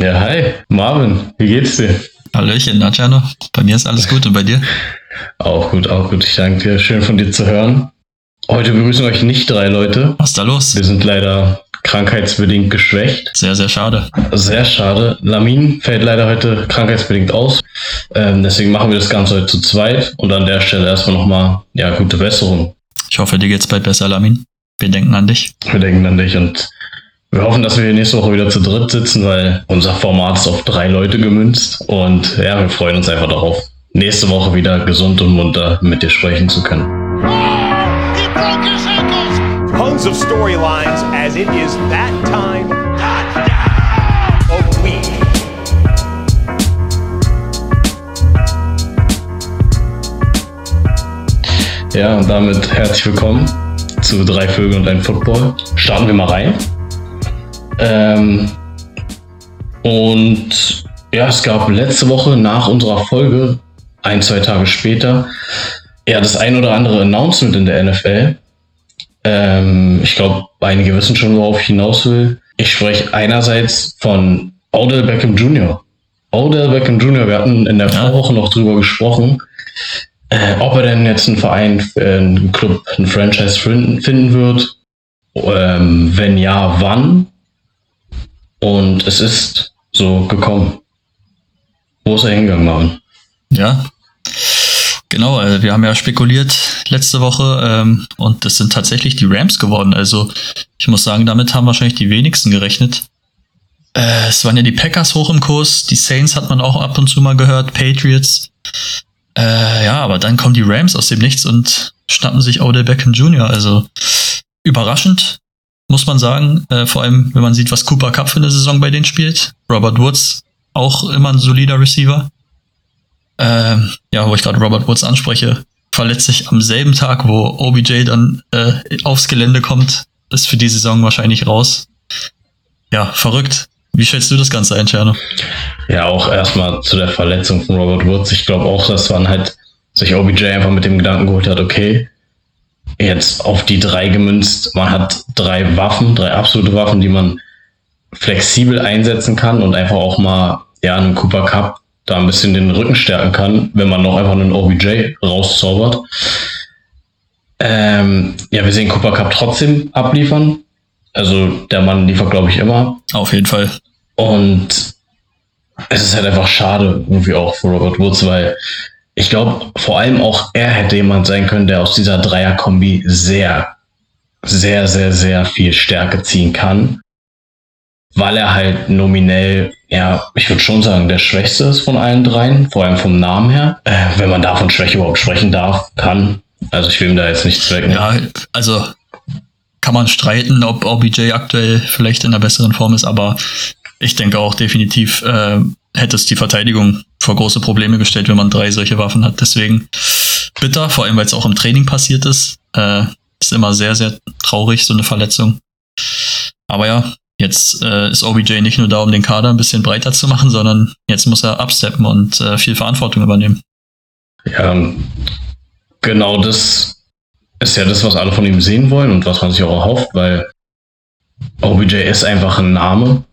Ja, hi, Marvin, wie geht's dir? Hallöchen, Nadjano. Bei mir ist alles gut und bei dir? Auch gut, auch gut. Ich danke dir. Schön von dir zu hören. Heute begrüßen euch nicht drei Leute. Was ist da los? Wir sind leider krankheitsbedingt geschwächt. Sehr, sehr schade. Sehr schade. Lamin fällt leider heute krankheitsbedingt aus. Ähm, deswegen machen wir das Ganze heute zu zweit. Und an der Stelle erstmal nochmal, ja, gute Besserung. Ich hoffe, dir geht's bald besser, Lamin. Wir denken an dich. Wir denken an dich und wir hoffen, dass wir nächste Woche wieder zu dritt sitzen, weil unser Format ist auf drei Leute gemünzt. Und ja, wir freuen uns einfach darauf, nächste Woche wieder gesund und munter mit dir sprechen zu können. Tons of storylines as it is that time of the week. Ja, und damit herzlich willkommen zu Drei Vögel und ein Football. Starten wir mal rein. Ähm, und ja, es gab letzte Woche nach unserer Folge, ein, zwei Tage später, ja, das ein oder andere Announcement in der NFL. Ähm, ich glaube, einige wissen schon, worauf ich hinaus will. Ich spreche einerseits von Odell Beckham Jr. Odell Beckham Jr., wir hatten in der Vorwoche noch drüber gesprochen, äh, ob er denn jetzt einen Verein, äh, einen Club, einen Franchise finden, finden wird. Ähm, wenn ja, wann? Und es ist so gekommen. Wo ist er hingegangen, Marvin? Ja, genau. Also wir haben ja spekuliert letzte Woche ähm, und das sind tatsächlich die Rams geworden. Also ich muss sagen, damit haben wahrscheinlich die wenigsten gerechnet. Äh, es waren ja die Packers hoch im Kurs, die Saints hat man auch ab und zu mal gehört, Patriots. Äh, ja, aber dann kommen die Rams aus dem Nichts und schnappen sich Odell Beckham Jr. Also überraschend, muss man sagen. Äh, vor allem, wenn man sieht, was Cooper Cup für eine Saison bei denen spielt. Robert Woods, auch immer ein solider Receiver. Ähm, ja, wo ich gerade Robert Woods anspreche, verletzt sich am selben Tag, wo OBJ dann äh, aufs Gelände kommt, ist für die Saison wahrscheinlich raus. Ja, verrückt. Wie schätzt du das Ganze ein, Tscherno? Ja, auch erstmal zu der Verletzung von Robert Woods. Ich glaube auch, dass man halt sich OBJ einfach mit dem Gedanken geholt hat, okay, jetzt auf die drei gemünzt. Man hat drei Waffen, drei absolute Waffen, die man flexibel einsetzen kann und einfach auch mal ja einen Cooper Cup da ein bisschen den Rücken stärken kann, wenn man noch einfach einen OBJ rauszaubert. Ähm, ja, wir sehen Cooper Cup trotzdem abliefern. Also der Mann liefert, glaube ich, immer. Auf jeden Fall. Und es ist halt einfach schade, irgendwie auch für Robert Woods, weil ich glaube, vor allem auch er hätte jemand sein können, der aus dieser Dreier-Kombi sehr, sehr, sehr, sehr viel Stärke ziehen kann. Weil er halt nominell, ja, ich würde schon sagen, der Schwächste ist von allen dreien, vor allem vom Namen her. Äh, wenn man da von Schwäche überhaupt sprechen darf, kann. Also ich will ihm da jetzt nichts wegnehmen. Ja, also kann man streiten, ob OBJ aktuell vielleicht in einer besseren Form ist, aber ich denke auch definitiv äh, hätte es die Verteidigung vor große Probleme gestellt, wenn man drei solche Waffen hat. Deswegen bitter, vor allem weil es auch im Training passiert ist. Äh, ist immer sehr, sehr traurig, so eine Verletzung. Aber ja, jetzt äh, ist OBJ nicht nur da, um den Kader ein bisschen breiter zu machen, sondern jetzt muss er absteppen und äh, viel Verantwortung übernehmen. Ja, genau das ist ja das, was alle von ihm sehen wollen und was man sich auch erhofft, weil OBJ ist einfach ein Name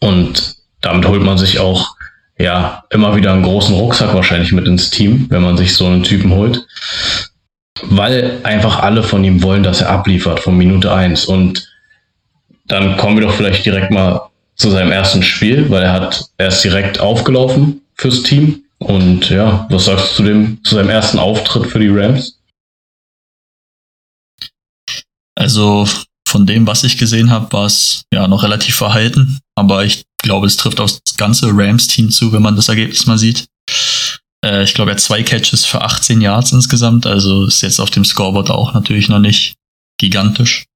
und damit holt man sich auch ja immer wieder einen großen Rucksack wahrscheinlich mit ins Team, wenn man sich so einen Typen holt. Weil einfach alle von ihm wollen, dass er abliefert von Minute eins Und dann kommen wir doch vielleicht direkt mal zu seinem ersten Spiel, weil er hat, er ist direkt aufgelaufen fürs Team. Und ja, was sagst du zu dem, zu seinem ersten Auftritt für die Rams? Also von dem, was ich gesehen habe, war es ja noch relativ verhalten. Aber ich glaube, es trifft aufs ganze Rams-Team zu, wenn man das Ergebnis mal sieht. Äh, ich glaube, er hat zwei Catches für 18 Yards insgesamt. Also ist jetzt auf dem Scoreboard auch natürlich noch nicht gigantisch.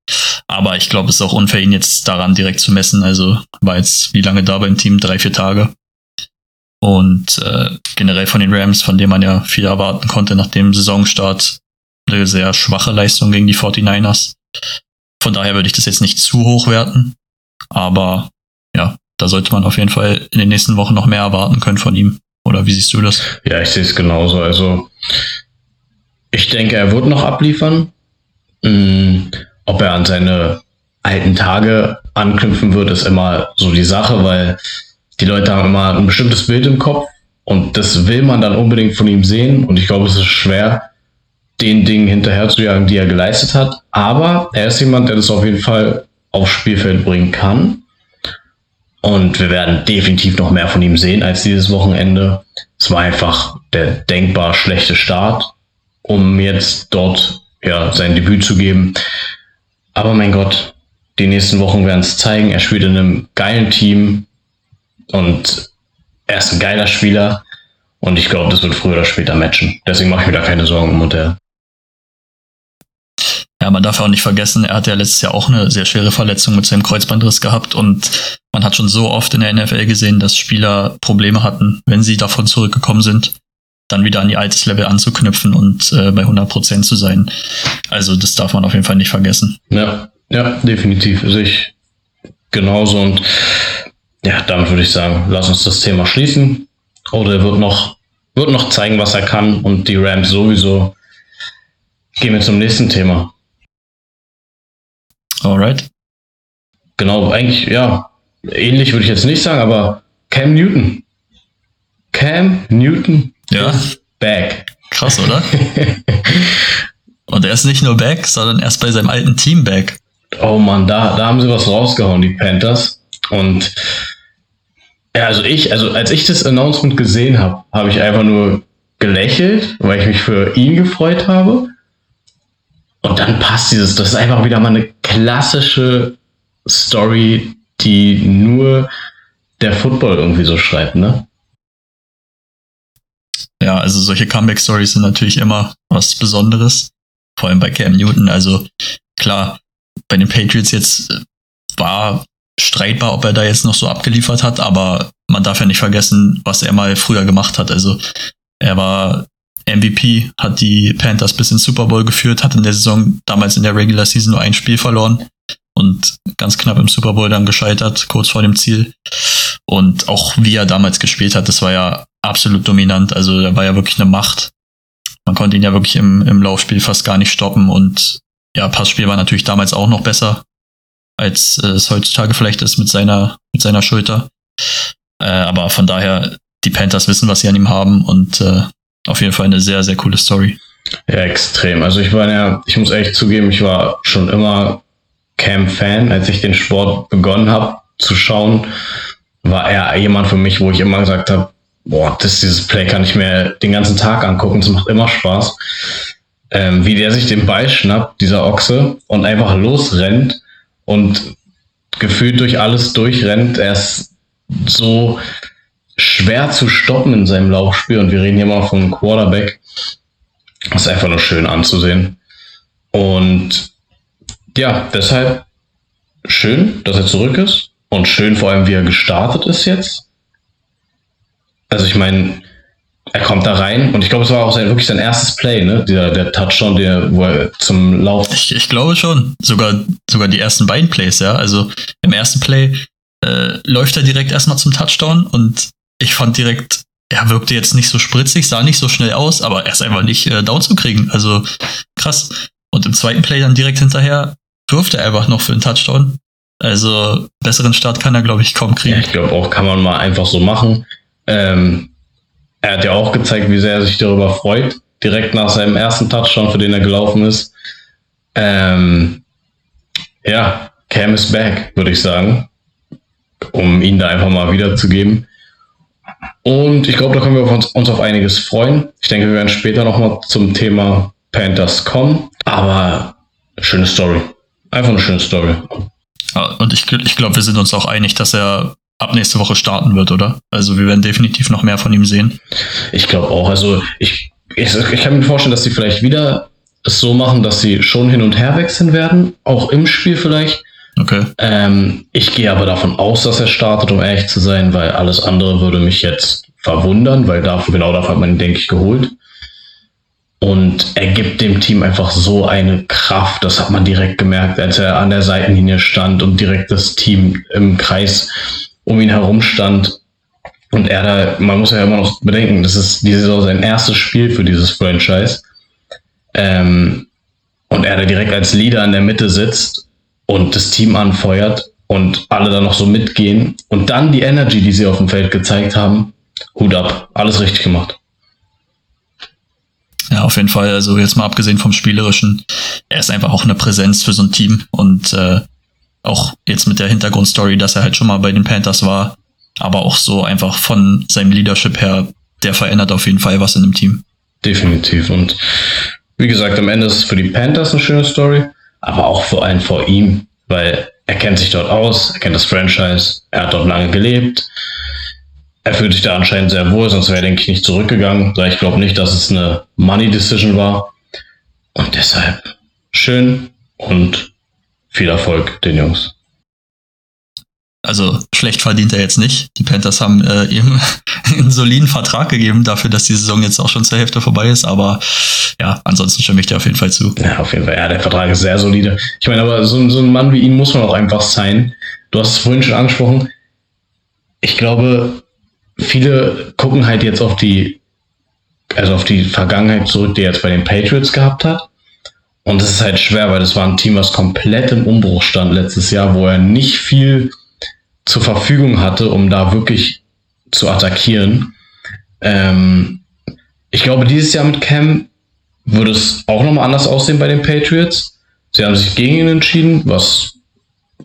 Aber ich glaube, es ist auch unfair, ihn jetzt daran direkt zu messen. Also war jetzt wie lange da beim Team? Drei, vier Tage. Und äh, generell von den Rams, von dem man ja viel erwarten konnte nach dem Saisonstart, eine sehr schwache Leistung gegen die 49ers. Von daher würde ich das jetzt nicht zu hoch werten. Aber ja, da sollte man auf jeden Fall in den nächsten Wochen noch mehr erwarten können von ihm. Oder wie siehst du das? Ja, ich sehe es genauso. Also ich denke, er wird noch abliefern. Hm, ob er an seine alten Tage anknüpfen wird, ist immer so die Sache, weil die die Leute haben immer ein bestimmtes Bild im Kopf und das will man dann unbedingt von ihm sehen. Und ich glaube, es ist schwer, den Dingen hinterherzujagen, die er geleistet hat. Aber er ist jemand, der das auf jeden Fall aufs Spielfeld bringen kann. Und wir werden definitiv noch mehr von ihm sehen als dieses Wochenende. Es war einfach der denkbar schlechte Start, um jetzt dort ja, sein Debüt zu geben. Aber mein Gott, die nächsten Wochen werden es zeigen. Er spielt in einem geilen Team und er ist ein geiler Spieler. Und ich glaube, das wird früher oder später matchen. Deswegen mache ich mir da keine Sorgen um Modell. Ja, man darf auch nicht vergessen, er hat ja letztes Jahr auch eine sehr schwere Verletzung mit seinem Kreuzbandriss gehabt und man hat schon so oft in der NFL gesehen, dass Spieler Probleme hatten, wenn sie davon zurückgekommen sind, dann wieder an die altes Level anzuknüpfen und äh, bei 100% zu sein. Also das darf man auf jeden Fall nicht vergessen. Ja, ja, definitiv. Sehe ich genauso und ja, damit würde ich sagen, lass uns das Thema schließen. Oder er wird noch, wird noch zeigen, was er kann und die Rams sowieso. Gehen wir zum nächsten Thema. Alright. Genau, eigentlich, ja, ähnlich würde ich jetzt nicht sagen, aber Cam Newton. Cam Newton Ja, is back. krass, oder? Und er ist nicht nur back, sondern er ist bei seinem alten Team back. Oh Mann, da, da haben sie was rausgehauen, die Panthers. Und ja, also ich, also als ich das Announcement gesehen habe, habe ich einfach nur gelächelt, weil ich mich für ihn gefreut habe. Und dann passt dieses, das ist einfach wieder mal eine klassische Story, die nur der Football irgendwie so schreibt, ne? Ja, also solche Comeback-Stories sind natürlich immer was Besonderes. Vor allem bei Cam Newton. Also klar, bei den Patriots jetzt äh, war streitbar, ob er da jetzt noch so abgeliefert hat, aber man darf ja nicht vergessen, was er mal früher gemacht hat. Also er war MVP, hat die Panthers bis ins Super Bowl geführt, hat in der Saison damals in der Regular Season nur ein Spiel verloren und ganz knapp im Super Bowl dann gescheitert, kurz vor dem Ziel. Und auch wie er damals gespielt hat, das war ja absolut dominant. Also er war ja wirklich eine Macht. Man konnte ihn ja wirklich im, im Laufspiel fast gar nicht stoppen und ja, Passspiel war natürlich damals auch noch besser, als äh, es heutzutage vielleicht ist mit seiner, mit seiner Schulter. Äh, aber von daher, die Panthers wissen, was sie an ihm haben und äh, auf jeden Fall eine sehr, sehr coole Story. Ja, extrem. Also ich war ja, ich muss echt zugeben, ich war schon immer Cam-Fan. Als ich den Sport begonnen habe zu schauen, war er jemand für mich, wo ich immer gesagt habe, boah, das, dieses Play kann ich mir den ganzen Tag angucken, es macht immer Spaß. Ähm, wie der sich den Ball schnappt, dieser Ochse, und einfach losrennt und gefühlt durch alles durchrennt. Er ist so schwer zu stoppen in seinem Laufspiel und wir reden hier mal vom Quarterback. Das ist einfach nur schön anzusehen. Und ja, deshalb schön, dass er zurück ist und schön vor allem, wie er gestartet ist jetzt. Also ich meine, er kommt da rein und ich glaube, es war auch sein, wirklich sein erstes Play, ne? Der, der Touchdown, der, wo er zum Lauf. Ich, ich glaube schon. Sogar, sogar die ersten beiden Plays, ja. Also im ersten Play äh, läuft er direkt erstmal zum Touchdown und ich fand direkt, er wirkte jetzt nicht so spritzig, sah nicht so schnell aus, aber er ist einfach nicht äh, down zu kriegen. Also krass. Und im zweiten Play dann direkt hinterher wirft er einfach noch für einen Touchdown. Also besseren Start kann er, glaube ich, kaum Ja, kriegen. ich glaube auch, kann man mal einfach so machen. Ähm, er hat ja auch gezeigt, wie sehr er sich darüber freut, direkt nach seinem ersten Touchdown, für den er gelaufen ist. Ähm, ja, Cam is back, würde ich sagen, um ihn da einfach mal wiederzugeben. Und ich glaube, da können wir uns, uns auf einiges freuen. Ich denke, wir werden später nochmal zum Thema Panthers kommen. Aber schöne Story. Einfach eine schöne Story. Und ich, ich glaube, wir sind uns auch einig, dass er ab nächste Woche starten wird, oder? Also wir werden definitiv noch mehr von ihm sehen. Ich glaube auch. Also ich, ich, ich kann mir vorstellen, dass sie vielleicht wieder es so machen, dass sie schon hin und her wechseln werden, auch im Spiel vielleicht. Okay. Ähm, ich gehe aber davon aus, dass er startet, um ehrlich zu sein, weil alles andere würde mich jetzt verwundern, weil dafür, genau dafür hat man ihn, denke ich, geholt. Und er gibt dem Team einfach so eine Kraft, das hat man direkt gemerkt, als er an der Seitenlinie stand und direkt das Team im Kreis um ihn herum stand. Und er da, man muss ja immer noch bedenken, das ist diese Saison sein erstes Spiel für dieses Franchise. Ähm, und er da direkt als Leader in der Mitte sitzt und das Team anfeuert, und alle da noch so mitgehen und dann die Energy, die sie auf dem Feld gezeigt haben, Hut ab, alles richtig gemacht. Ja, auf jeden Fall. Also jetzt mal abgesehen vom Spielerischen, er ist einfach auch eine Präsenz für so ein Team und äh, auch jetzt mit der Hintergrundstory, dass er halt schon mal bei den Panthers war, aber auch so einfach von seinem Leadership her, der verändert auf jeden Fall was in dem Team. Definitiv. Und wie gesagt, am Ende ist es für die Panthers eine schöne Story, aber auch vor allem vor ihm, weil er kennt sich dort aus, er kennt das Franchise, er hat dort lange gelebt. Er fühlt sich da anscheinend sehr wohl, sonst wäre er, denke ich, nicht zurückgegangen, ich glaube nicht, dass es eine Money Decision war. Und deshalb schön und viel Erfolg den Jungs. Also schlecht verdient er jetzt nicht. Die Panthers haben äh, ihm einen soliden Vertrag gegeben dafür, dass die Saison jetzt auch schon zur Hälfte vorbei ist. Aber ja, ansonsten stimme ich dir auf jeden Fall zu. Ja, auf jeden Fall. Ja, der Vertrag ist sehr solide. Ich meine, aber so, so ein Mann wie ihn muss man auch einfach sein. Du hast es vorhin schon angesprochen. Ich glaube, viele gucken halt jetzt auf die, also auf die Vergangenheit zurück, die er jetzt bei den Patriots gehabt hat. Und es ist halt schwer, weil das war ein Team, was komplett im Umbruch stand letztes Jahr, wo er nicht viel zur Verfügung hatte, um da wirklich zu attackieren. Ähm, ich glaube, dieses Jahr mit Cam würde es auch nochmal anders aussehen bei den Patriots. Sie haben sich gegen ihn entschieden, was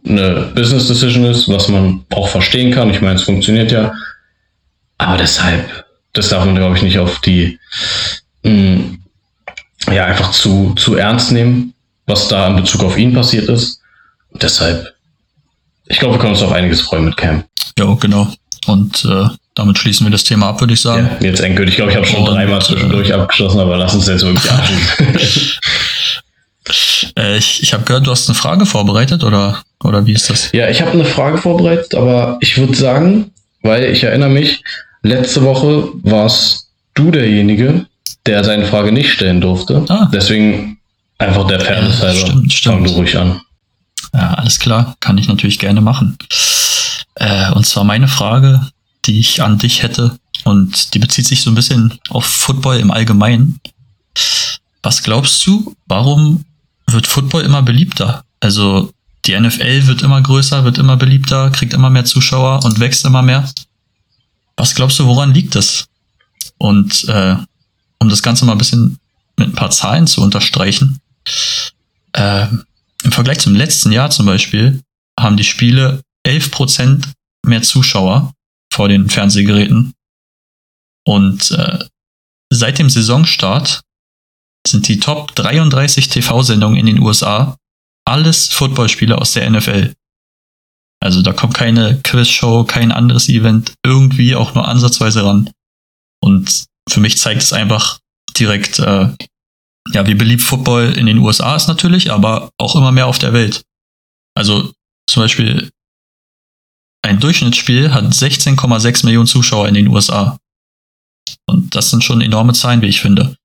eine Business Decision ist, was man auch verstehen kann. Ich meine, es funktioniert ja. Aber deshalb, das darf man, glaube ich, nicht auf die, mh, mm, ja, einfach zu, zu ernst nehmen, was da in Bezug auf ihn passiert ist. Und deshalb, ich glaube, wir können uns auf einiges freuen mit Cam. Ja, genau. Und äh, damit schließen wir das Thema ab, würde ich sagen. Ja, jetzt endgültig. Ich glaube, ich habe schon dreimal zwischendurch abgeschlossen, aber lass uns jetzt wirklich abschließen. Äh, ich ich habe gehört, du hast eine Frage vorbereitet oder, oder wie ist das? Ja, ich habe eine Frage vorbereitet, aber ich würde sagen, weil ich erinnere mich, letzte Woche warst du derjenige, der seine Frage nicht stellen durfte. Ah. Deswegen einfach der Fairness Ja, halber. stimmt, stimmt. Fang du ruhig an. Ja, alles klar, kann ich natürlich gerne machen. Äh, und zwar meine Frage, die ich an dich hätte, und die bezieht sich so ein bisschen auf Football im Allgemeinen. Was glaubst du, warum wird Football immer beliebter? Also die NFL wird immer größer, wird immer beliebter, kriegt immer mehr Zuschauer und wächst immer mehr. Was glaubst du, woran liegt das? Und äh, um das Ganze mal ein bisschen mit ein paar Zahlen zu unterstreichen, äh, im Vergleich zum letzten Jahr zum Beispiel haben die Spiele 11% mehr Zuschauer vor den Fernsehgeräten. Und äh, seit dem Saisonstart sind die Top 33 TV-Sendungen in den USA alles Footballspiele aus der NFL. Also da kommt keine Quizshow, kein anderes Event irgendwie auch nur ansatzweise ran. Und für mich zeigt es einfach direkt, äh, ja, wie beliebt Football in den USA ist natürlich, aber auch immer mehr auf der Welt. Also zum Beispiel ein Durchschnittsspiel hat 16,6 Millionen Zuschauer in den USA. Und das sind schon enorme Zahlen, wie ich finde.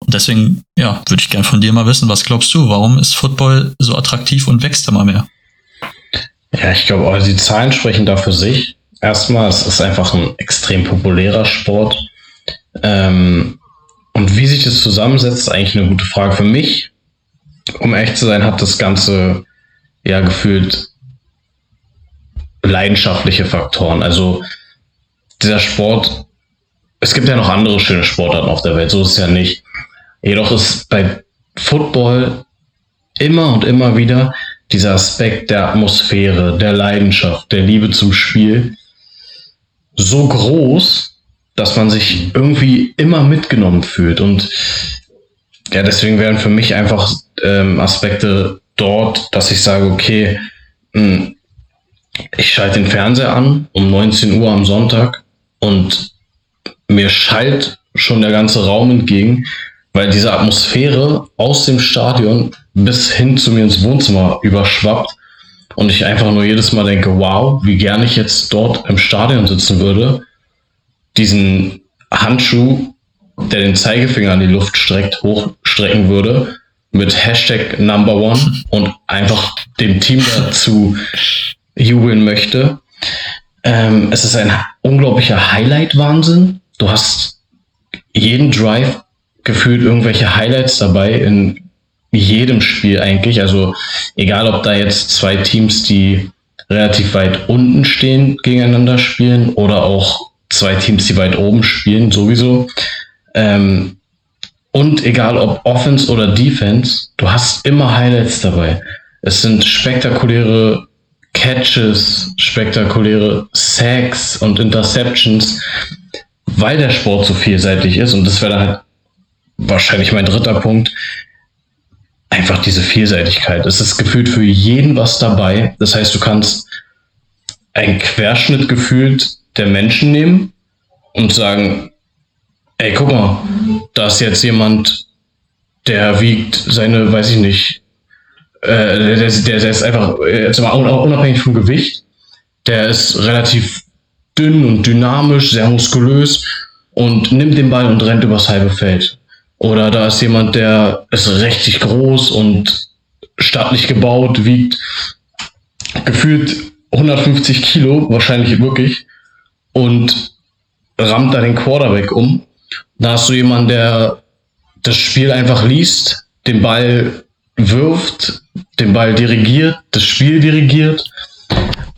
Und deswegen, ja, würde ich gern von dir mal wissen, was glaubst du, warum ist Football so attraktiv und wächst immer mehr? Ja, ich glaube, also die Zahlen sprechen da für sich. Erstmal, es ist einfach ein extrem populärer Sport. Ähm, und wie sich das zusammensetzt, ist eigentlich eine gute Frage für mich. Um ehrlich zu sein, hat das Ganze ja gefühlt leidenschaftliche Faktoren. Also dieser Sport, es gibt ja noch andere schöne Sportarten auf der Welt, so ist es ja nicht. Jedoch ist bei Football immer und immer wieder dieser Aspekt der Atmosphäre, der Leidenschaft, der Liebe zum Spiel so groß, dass man sich irgendwie immer mitgenommen fühlt. Und ja, deswegen wären für mich einfach ähm, Aspekte dort, dass ich sage, okay, mh, ich schalte den Fernseher an um 19 Uhr am Sonntag und mir schallt schon der ganze Raum entgegen, weil diese Atmosphäre aus dem Stadion bis hin zu mir ins Wohnzimmer überschwappt und ich einfach nur jedes Mal denke, wow, wie gern ich jetzt dort im Stadion sitzen würde, diesen Handschuh, der den Zeigefinger in die Luft streckt, hochstrecken würde, mit Hashtag Number One und einfach dem Team dazu jubeln möchte. Ähm, es ist ein unglaublicher Highlight-Wahnsinn. Du hast jeden Drive gefühlt irgendwelche Highlights dabei in jedem Spiel eigentlich. Also egal, ob da jetzt zwei Teams, die relativ weit unten stehen, gegeneinander spielen oder auch zwei Teams, die weit oben spielen, sowieso. Ähm, und egal ob Offense oder Defense, du hast immer Highlights dabei. Es sind spektakuläre Catches, spektakuläre Sacks und Interceptions, weil der Sport so vielseitig ist. Und das wäre halt wahrscheinlich mein dritter Punkt. Einfach diese Vielseitigkeit. Es ist gefühlt für jeden was dabei. Das heißt, du kannst einen Querschnitt gefühlt der Menschen nehmen und sagen, ey, guck mal, da ist jetzt jemand, der wiegt seine, weiß ich nicht, äh, der, der, der ist einfach, jetzt mal unabhängig vom Gewicht, der ist relativ dünn und dynamisch, sehr muskulös und nimmt den Ball und rennt übers halbe Feld. Oder da ist jemand, der ist richtig groß und stattlich gebaut, wiegt gefühlt 150 Kilo, wahrscheinlich wirklich, und rammt da den Quarterback um. Da hast du jemanden, der das Spiel einfach liest, den Ball wirft, den Ball dirigiert, das Spiel dirigiert.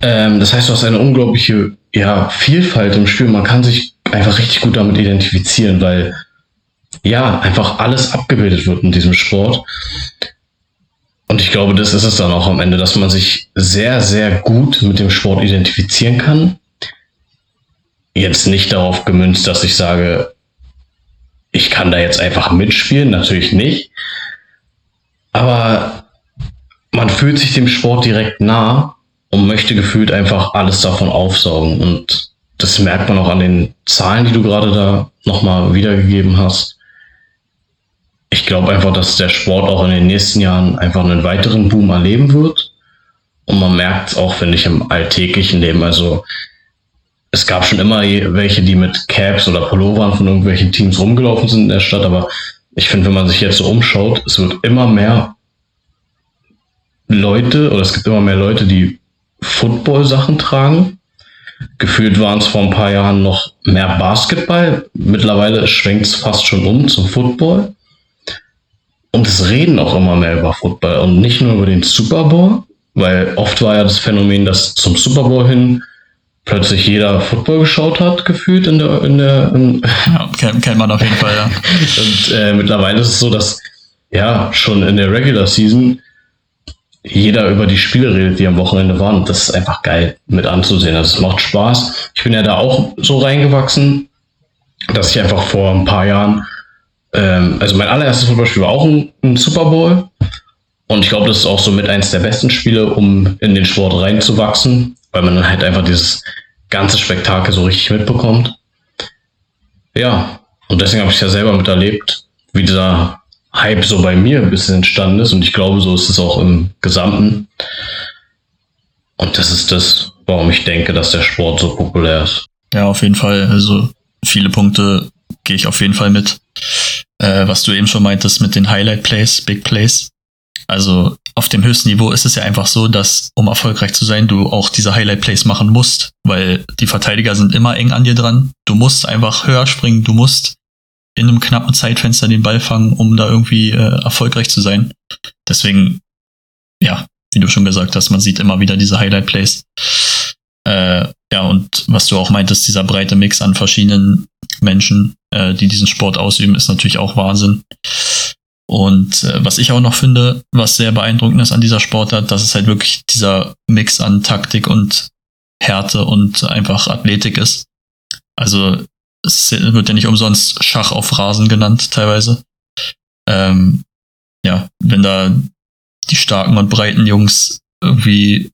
Ähm, das heißt, du hast eine unglaubliche ja, Vielfalt im Spiel. Man kann sich einfach richtig gut damit identifizieren, weil ja, einfach alles abgebildet wird in diesem Sport. Und ich glaube, das ist es dann auch am Ende, dass man sich sehr, sehr gut mit dem Sport identifizieren kann. Jetzt nicht darauf gemünzt, dass ich sage, ich kann da jetzt einfach mitspielen, natürlich nicht. Aber man fühlt sich dem Sport direkt nah und möchte gefühlt einfach alles davon aufsaugen. Und das merkt man auch an den Zahlen, die du gerade da nochmal wiedergegeben hast. Ich glaube einfach, dass der Sport auch in den nächsten Jahren einfach einen weiteren Boom erleben wird. Und man merkt es auch, finde ich, im alltäglichen Leben. Also es gab schon immer welche, die mit Caps oder Pullovern von irgendwelchen Teams rumgelaufen sind in der Stadt, aber ich finde, wenn man sich jetzt so umschaut, es wird immer mehr Leute oder es gibt immer mehr Leute, die Football-Sachen tragen. Gefühlt waren es vor ein paar Jahren noch mehr Basketball. Mittlerweile schwenkt es fast schon um zum Football. Und es reden auch immer mehr über Football und nicht nur über den Super Bowl, weil oft war ja das Phänomen, dass zum Super Bowl hin plötzlich jeder Football geschaut hat, gefühlt in der. In der in ja, kennt, kennt man auf jeden Fall, ja. und äh, mittlerweile ist es so, dass ja schon in der Regular Season jeder über die Spiele redet, die am Wochenende waren. Und das ist einfach geil mit anzusehen. Also es macht Spaß. Ich bin ja da auch so reingewachsen, dass ich einfach vor ein paar Jahren, ähm, also mein allererstes Footballspiel war auch ein, ein Super Bowl. Und ich glaube, das ist auch so mit eins der besten Spiele, um in den Sport reinzuwachsen, weil man dann halt einfach dieses ganze Spektakel so richtig mitbekommt. Ja, und deswegen habe ich ja selber miterlebt, wie dieser Hype so bei mir ein bisschen entstanden ist und ich glaube, so ist es auch im Gesamten. Und das ist das, warum ich denke, dass der Sport so populär ist. Ja, auf jeden Fall. Also viele Punkte gehe ich auf jeden Fall mit. Äh, was du eben schon meintest mit den Highlight Plays, Big Plays. Also auf dem höchsten Niveau ist es ja einfach so, dass um erfolgreich zu sein, du auch diese Highlight Plays machen musst, weil die Verteidiger sind immer eng an dir dran. Du musst einfach höher springen, du musst in einem knappen Zeitfenster den Ball fangen, um da irgendwie äh, erfolgreich zu sein. Deswegen, ja, wie du schon gesagt hast, man sieht immer wieder diese Highlight-Plays. Äh, ja, und was du auch meintest, dieser breite Mix an verschiedenen Menschen, äh, die diesen Sport ausüben, ist natürlich auch Wahnsinn. Und äh, was ich auch noch finde, was sehr beeindruckend ist an dieser Sportart, dass es halt wirklich dieser Mix an Taktik und Härte und einfach Athletik ist. Also es wird ja nicht umsonst Schach auf Rasen genannt, teilweise. Ähm, ja, wenn da die starken und breiten Jungs irgendwie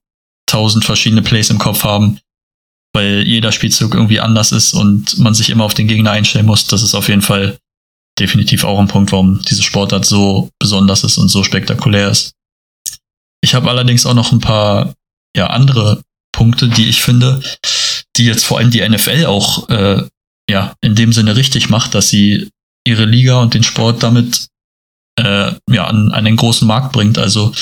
tausend verschiedene Plays im Kopf haben, weil jeder Spielzug irgendwie anders ist und man sich immer auf den Gegner einstellen muss, das ist auf jeden Fall definitiv auch ein Punkt, warum diese Sportart so besonders ist und so spektakulär ist. Ich habe allerdings auch noch ein paar ja, andere Punkte, die ich finde, die jetzt vor allem die NFL auch äh, ja, in dem Sinne richtig macht, dass sie ihre Liga und den Sport damit äh, ja, an, an den großen Markt bringt. Also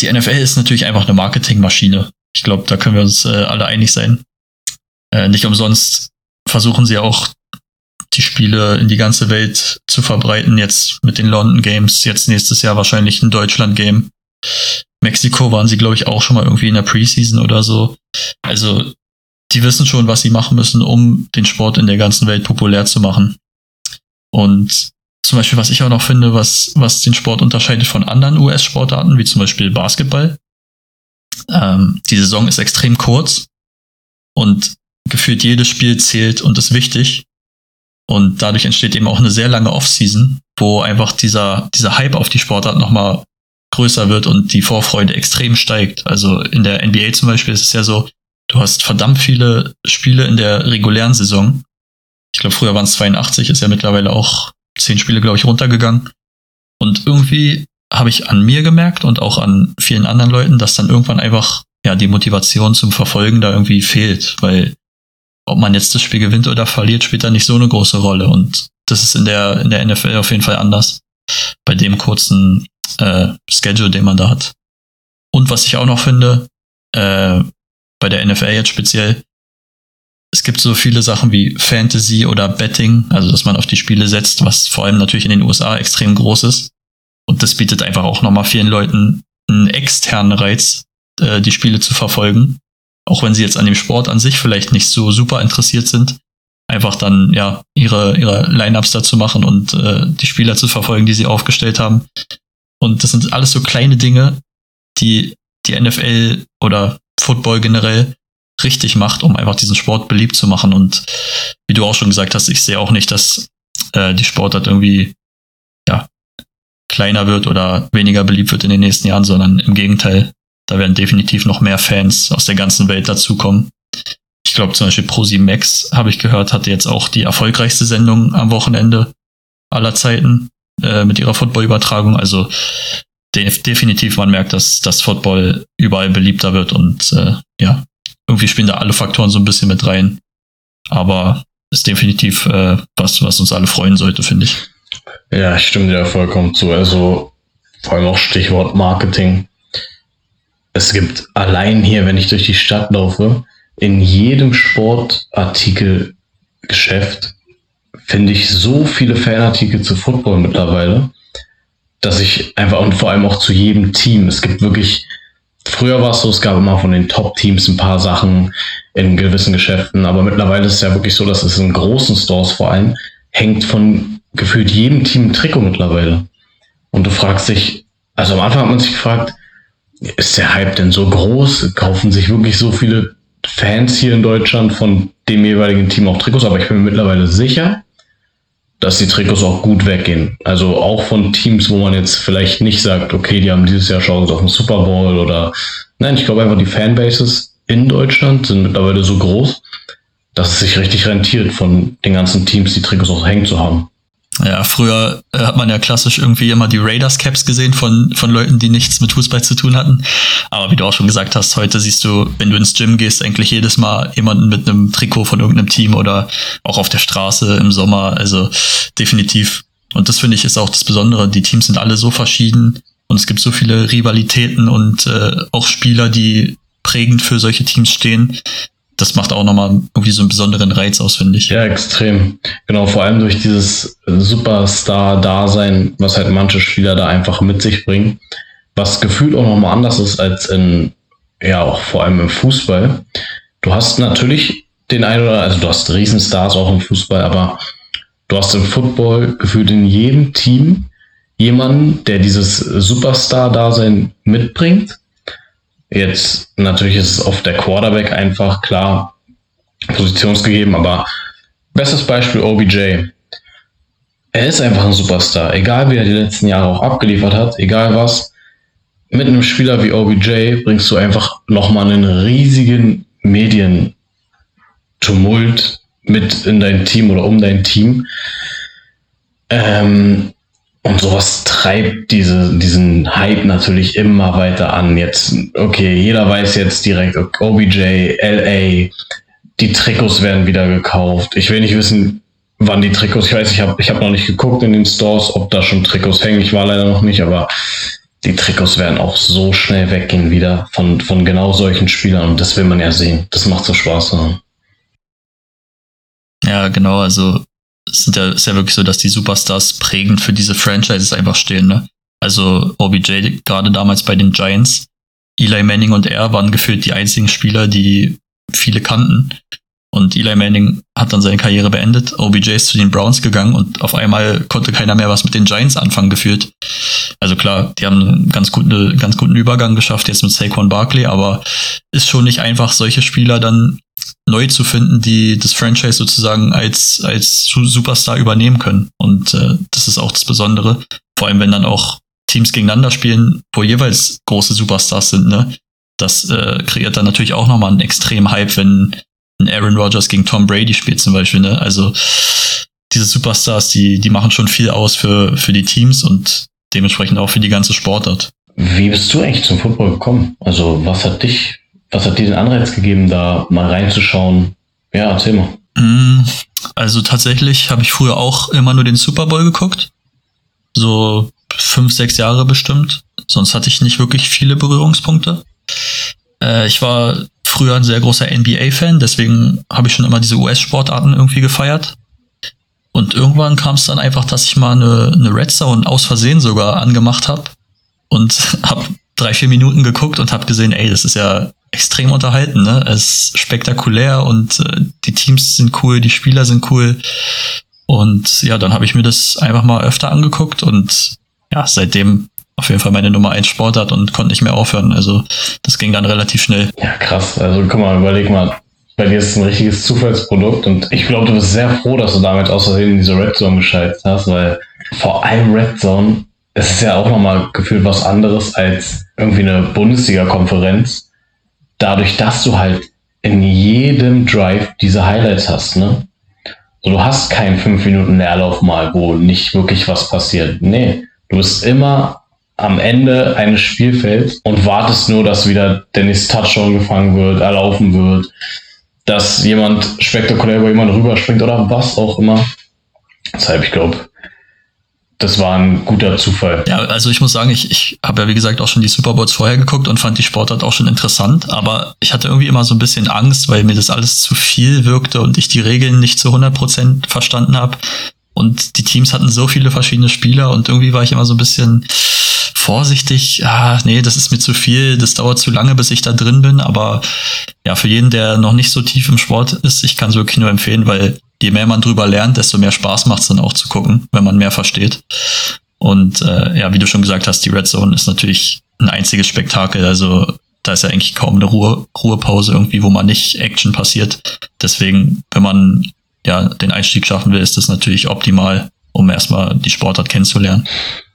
die NFL ist natürlich einfach eine Marketingmaschine. Ich glaube, da können wir uns äh, alle einig sein. Äh, nicht umsonst versuchen sie auch die Spiele in die ganze Welt zu verbreiten. Jetzt mit den London Games, jetzt nächstes Jahr wahrscheinlich ein Deutschland Game. Mexiko waren sie, glaube ich, auch schon mal irgendwie in der Preseason oder so. Also, die wissen schon, was sie machen müssen, um den Sport in der ganzen Welt populär zu machen. Und zum Beispiel, was ich auch noch finde, was, was den Sport unterscheidet von anderen US-Sportarten, wie zum Beispiel Basketball. Ähm, die Saison ist extrem kurz und gefühlt jedes Spiel zählt und ist wichtig. Und dadurch entsteht eben auch eine sehr lange Offseason, wo einfach dieser, dieser Hype auf die Sportart nochmal größer wird und die Vorfreude extrem steigt. Also in der NBA zum Beispiel ist es ja so, du hast verdammt viele Spiele in der regulären Saison. Ich glaube, früher waren es 82, ist ja mittlerweile auch zehn Spiele, glaube ich, runtergegangen. Und irgendwie habe ich an mir gemerkt und auch an vielen anderen Leuten, dass dann irgendwann einfach ja die Motivation zum Verfolgen da irgendwie fehlt, weil ob man jetzt das Spiel gewinnt oder verliert, spielt da nicht so eine große Rolle. Und das ist in der, in der NFL auf jeden Fall anders. Bei dem kurzen äh, Schedule, den man da hat. Und was ich auch noch finde, äh, bei der NFL jetzt speziell, es gibt so viele Sachen wie Fantasy oder Betting, also dass man auf die Spiele setzt, was vor allem natürlich in den USA extrem groß ist. Und das bietet einfach auch nochmal vielen Leuten einen externen Reiz, äh, die Spiele zu verfolgen. Auch wenn sie jetzt an dem Sport an sich vielleicht nicht so super interessiert sind, einfach dann ja ihre, ihre Lineups dazu machen und äh, die Spieler zu verfolgen, die sie aufgestellt haben. Und das sind alles so kleine Dinge, die die NFL oder Football generell richtig macht, um einfach diesen Sport beliebt zu machen. Und wie du auch schon gesagt hast, ich sehe auch nicht, dass äh, die Sportart irgendwie ja, kleiner wird oder weniger beliebt wird in den nächsten Jahren, sondern im Gegenteil, da werden definitiv noch mehr Fans aus der ganzen Welt dazukommen. Ich glaube zum Beispiel Pro Max, habe ich gehört, hatte jetzt auch die erfolgreichste Sendung am Wochenende aller Zeiten äh, mit ihrer Football-Übertragung. Also de definitiv, man merkt, dass das Football überall beliebter wird und äh, ja, irgendwie spielen da alle Faktoren so ein bisschen mit rein. Aber ist definitiv äh, was, was uns alle freuen sollte, finde ich. Ja, ich stimme dir vollkommen zu. Also vor allem auch Stichwort Marketing. Es gibt allein hier, wenn ich durch die Stadt laufe, in jedem Sportartikelgeschäft finde ich so viele Fanartikel zu Football mittlerweile, dass ich einfach und vor allem auch zu jedem Team. Es gibt wirklich Früher war es so, es gab immer von den Top-Teams ein paar Sachen in gewissen Geschäften, aber mittlerweile ist es ja wirklich so, dass es in großen Stores vor allem hängt von gefühlt jedem Team ein Trikot mittlerweile. Und du fragst dich, also am Anfang hat man sich gefragt, ist der Hype denn so groß? Kaufen sich wirklich so viele Fans hier in Deutschland von dem jeweiligen Team auch Trikots? Aber ich bin mir mittlerweile sicher, dass die Trikots auch gut weggehen. Also auch von Teams, wo man jetzt vielleicht nicht sagt, okay, die haben dieses Jahr Chancen auf den Super Bowl oder nein, ich glaube einfach die Fanbases in Deutschland sind mittlerweile so groß, dass es sich richtig rentiert, von den ganzen Teams die Trikots auch hängen zu haben. Ja, früher äh, hat man ja klassisch irgendwie immer die Raiders-Caps gesehen von, von Leuten, die nichts mit Fußball zu tun hatten. Aber wie du auch schon gesagt hast, heute siehst du, wenn du ins Gym gehst, eigentlich jedes Mal jemanden mit einem Trikot von irgendeinem Team oder auch auf der Straße im Sommer. Also definitiv. Und das finde ich ist auch das Besondere. Die Teams sind alle so verschieden und es gibt so viele Rivalitäten und äh, auch Spieler, die prägend für solche Teams stehen, das macht auch nochmal irgendwie so einen besonderen Reiz aus, finde ich. Ja, extrem. Genau, vor allem durch dieses Superstar-Dasein, was halt manche Spieler da einfach mit sich bringen, was gefühlt auch nochmal anders ist als in, ja, auch vor allem im Fußball. Du hast natürlich den einen oder, also du hast Riesenstars auch im Fußball, aber du hast im Football gefühlt in jedem Team jemanden, der dieses Superstar-Dasein mitbringt Jetzt natürlich ist es auf der Quarterback einfach klar positionsgegeben, aber bestes Beispiel OBJ. Er ist einfach ein Superstar, egal wie er die letzten Jahre auch abgeliefert hat, egal was. Mit einem Spieler wie OBJ bringst du einfach nochmal einen riesigen Medientumult mit in dein Team oder um dein Team. Ähm, und sowas treibt diese, diesen Hype natürlich immer weiter an. Jetzt, okay, jeder weiß jetzt direkt, OBJ, LA, die Trikots werden wieder gekauft. Ich will nicht wissen, wann die Trikots, ich weiß, ich habe ich hab noch nicht geguckt in den Stores, ob da schon Trikots hängen. Ich war leider noch nicht, aber die Trikots werden auch so schnell weggehen wieder von, von genau solchen Spielern. Und das will man ja sehen. Das macht so Spaß. Ne? Ja, genau. Also es ist ja, ist ja wirklich so, dass die Superstars prägend für diese Franchises einfach stehen, ne? Also OBJ gerade damals bei den Giants, Eli Manning und er waren gefühlt die einzigen Spieler, die viele kannten. Und Eli Manning hat dann seine Karriere beendet. OBJ ist zu den Browns gegangen und auf einmal konnte keiner mehr was mit den Giants anfangen gefühlt. Also klar, die haben einen ganz guten, ganz guten Übergang geschafft jetzt mit Saquon Barkley, aber ist schon nicht einfach, solche Spieler dann neu zu finden, die das Franchise sozusagen als, als Superstar übernehmen können. Und äh, das ist auch das Besondere. Vor allem, wenn dann auch Teams gegeneinander spielen, wo jeweils große Superstars sind, ne? Das äh, kreiert dann natürlich auch nochmal einen extremen Hype, wenn ein Aaron Rodgers gegen Tom Brady spielt zum Beispiel. Ne? Also diese Superstars, die, die machen schon viel aus für, für die Teams und dementsprechend auch für die ganze Sportart. Wie bist du eigentlich zum Football gekommen? Also was hat dich, was hat dir den Anreiz gegeben, da mal reinzuschauen? Ja, erzähl mal. Mm, also tatsächlich habe ich früher auch immer nur den Super Bowl geguckt. So fünf, sechs Jahre bestimmt. Sonst hatte ich nicht wirklich viele Berührungspunkte. Äh, ich war früher ein sehr großer NBA-Fan, deswegen habe ich schon immer diese US-Sportarten irgendwie gefeiert. Und irgendwann kam es dann einfach, dass ich mal eine, eine Red Zone aus Versehen sogar angemacht habe und habe drei, vier Minuten geguckt und habe gesehen, ey, das ist ja extrem unterhalten, ne? Es ist spektakulär und äh, die Teams sind cool, die Spieler sind cool. Und ja, dann habe ich mir das einfach mal öfter angeguckt und ja, seitdem auf jeden Fall meine Nummer 1 Sportart und konnte nicht mehr aufhören. Also das ging dann relativ schnell. Ja, krass. Also guck mal, überleg mal, bei dir ist es ein richtiges Zufallsprodukt und ich glaube, du bist sehr froh, dass du damit Versehen in diese Red Zone geschaltet hast, weil vor allem Red Zone, es ist ja auch nochmal gefühlt was anderes als irgendwie eine Bundesliga-Konferenz. Dadurch, dass du halt in jedem Drive diese Highlights hast, ne? So, du hast keinen 5 Minuten Leerlauf mal, wo nicht wirklich was passiert. Nee, du bist immer am Ende eines Spielfelds und wartest nur, dass wieder der nächste Touchdown gefangen wird, erlaufen wird, dass jemand spektakulär über jemanden rüberspringt oder was auch immer. Deshalb, ich glaube, das war ein guter Zufall. Ja, also ich muss sagen, ich, ich habe ja wie gesagt auch schon die Super Bowls vorher geguckt und fand die Sportart auch schon interessant, aber ich hatte irgendwie immer so ein bisschen Angst, weil mir das alles zu viel wirkte und ich die Regeln nicht zu 100% verstanden habe. Und die Teams hatten so viele verschiedene Spieler und irgendwie war ich immer so ein bisschen, vorsichtig, ah, nee, das ist mir zu viel, das dauert zu lange, bis ich da drin bin. Aber ja, für jeden, der noch nicht so tief im Sport ist, ich kann es wirklich nur empfehlen, weil je mehr man drüber lernt, desto mehr Spaß macht es dann auch zu gucken, wenn man mehr versteht. Und äh, ja, wie du schon gesagt hast, die Red Zone ist natürlich ein einziges Spektakel. Also da ist ja eigentlich kaum eine Ruhe, Ruhepause irgendwie, wo man nicht Action passiert. Deswegen, wenn man ja den Einstieg schaffen will, ist das natürlich optimal, um erstmal die Sportart kennenzulernen.